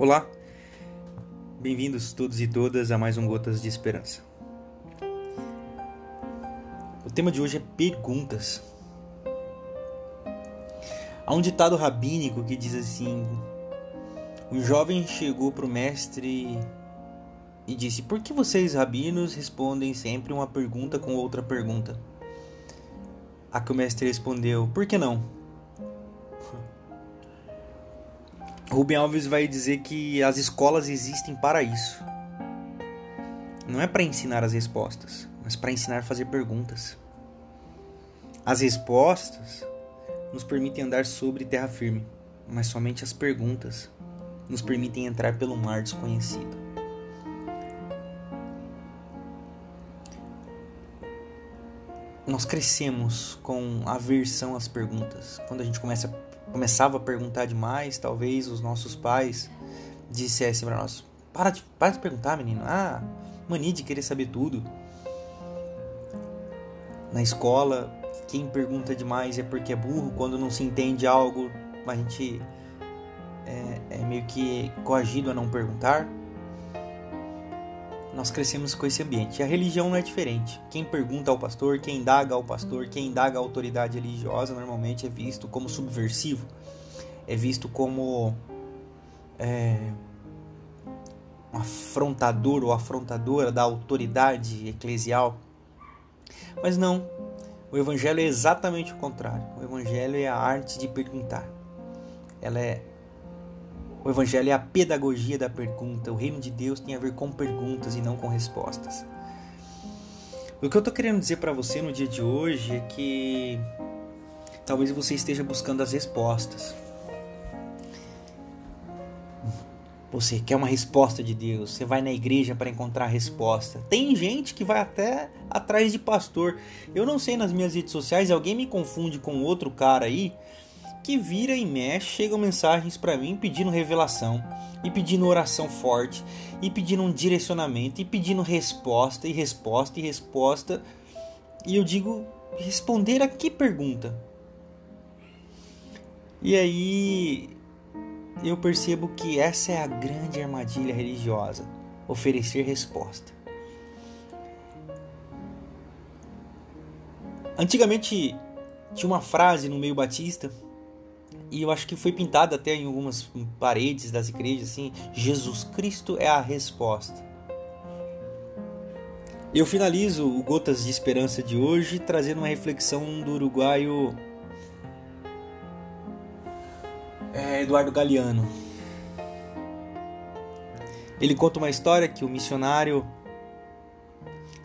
Olá, bem-vindos todos e todas a mais um Gotas de Esperança. O tema de hoje é perguntas. Há um ditado rabínico que diz assim: Um jovem chegou para o mestre e disse: Por que vocês, rabinos, respondem sempre uma pergunta com outra pergunta? A que o mestre respondeu: Por que não? Rubem Alves vai dizer que as escolas existem para isso. Não é para ensinar as respostas, mas para ensinar a fazer perguntas. As respostas nos permitem andar sobre terra firme, mas somente as perguntas nos permitem entrar pelo mar desconhecido. Nós crescemos com aversão às perguntas. Quando a gente começa começava a perguntar demais, talvez os nossos pais dissessem para nós: para de, para de perguntar, menino. Ah, mania de querer saber tudo. Na escola, quem pergunta demais é porque é burro. Quando não se entende algo, a gente é, é meio que coagido a não perguntar. Nós crescemos com esse ambiente. E a religião não é diferente. Quem pergunta ao pastor, quem indaga ao pastor, quem indaga a autoridade religiosa, normalmente é visto como subversivo, é visto como é, um afrontador ou afrontadora da autoridade eclesial. Mas não, o Evangelho é exatamente o contrário. O Evangelho é a arte de perguntar. Ela é o Evangelho é a pedagogia da pergunta. O reino de Deus tem a ver com perguntas e não com respostas. O que eu estou querendo dizer para você no dia de hoje é que talvez você esteja buscando as respostas. Você quer uma resposta de Deus, você vai na igreja para encontrar a resposta. Tem gente que vai até atrás de pastor. Eu não sei nas minhas redes sociais, alguém me confunde com outro cara aí que vira e mexe, chegam mensagens para mim pedindo revelação, e pedindo oração forte, e pedindo um direcionamento, e pedindo resposta, e resposta, e resposta. E eu digo, responder a que pergunta? E aí eu percebo que essa é a grande armadilha religiosa, oferecer resposta. Antigamente tinha uma frase no meio batista e eu acho que foi pintado até em algumas paredes das igrejas assim, Jesus Cristo é a resposta. Eu finalizo o Gotas de Esperança de hoje trazendo uma reflexão do uruguaio é, Eduardo Galeano. Ele conta uma história que o missionário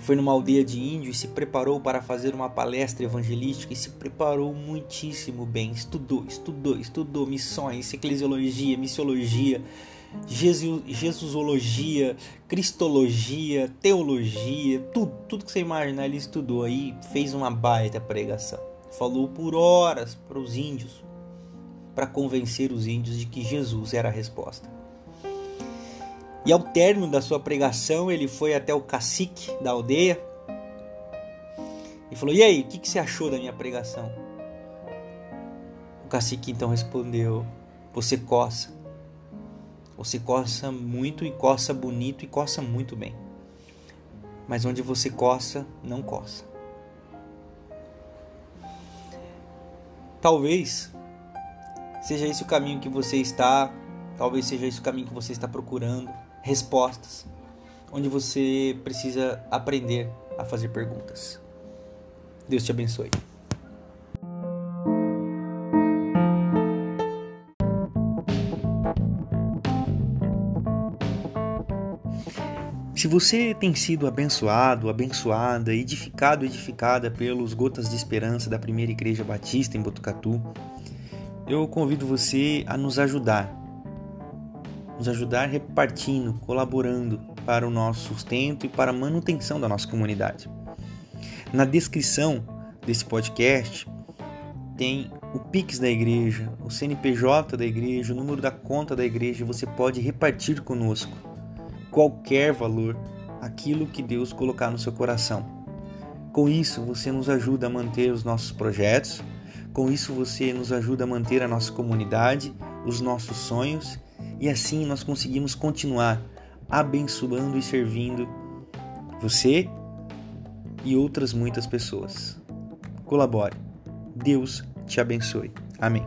foi numa aldeia de índio e se preparou para fazer uma palestra evangelística e se preparou muitíssimo bem. Estudou, estudou, estudou missões, eclesiologia, missiologia, Jesus, Jesusologia, Cristologia, teologia, tudo, tudo que você imaginar ele estudou aí, fez uma baita pregação. Falou por horas para os índios, para convencer os índios de que Jesus era a resposta. E ao término da sua pregação, ele foi até o cacique da aldeia e falou: E aí, o que, que você achou da minha pregação? O cacique então respondeu: Você coça. Você coça muito e coça bonito e coça muito bem. Mas onde você coça, não coça. Talvez seja esse o caminho que você está, talvez seja esse o caminho que você está procurando respostas, onde você precisa aprender a fazer perguntas. Deus te abençoe. Se você tem sido abençoado, abençoada, edificado, edificada pelos Gotas de Esperança da Primeira Igreja Batista em Botucatu, eu convido você a nos ajudar nos ajudar repartindo, colaborando para o nosso sustento e para a manutenção da nossa comunidade. Na descrição desse podcast tem o Pix da igreja, o CNPJ da igreja, o número da conta da igreja, você pode repartir conosco qualquer valor, aquilo que Deus colocar no seu coração. Com isso, você nos ajuda a manter os nossos projetos, com isso, você nos ajuda a manter a nossa comunidade os nossos sonhos e assim nós conseguimos continuar abençoando e servindo você e outras muitas pessoas. Colabore. Deus te abençoe. Amém.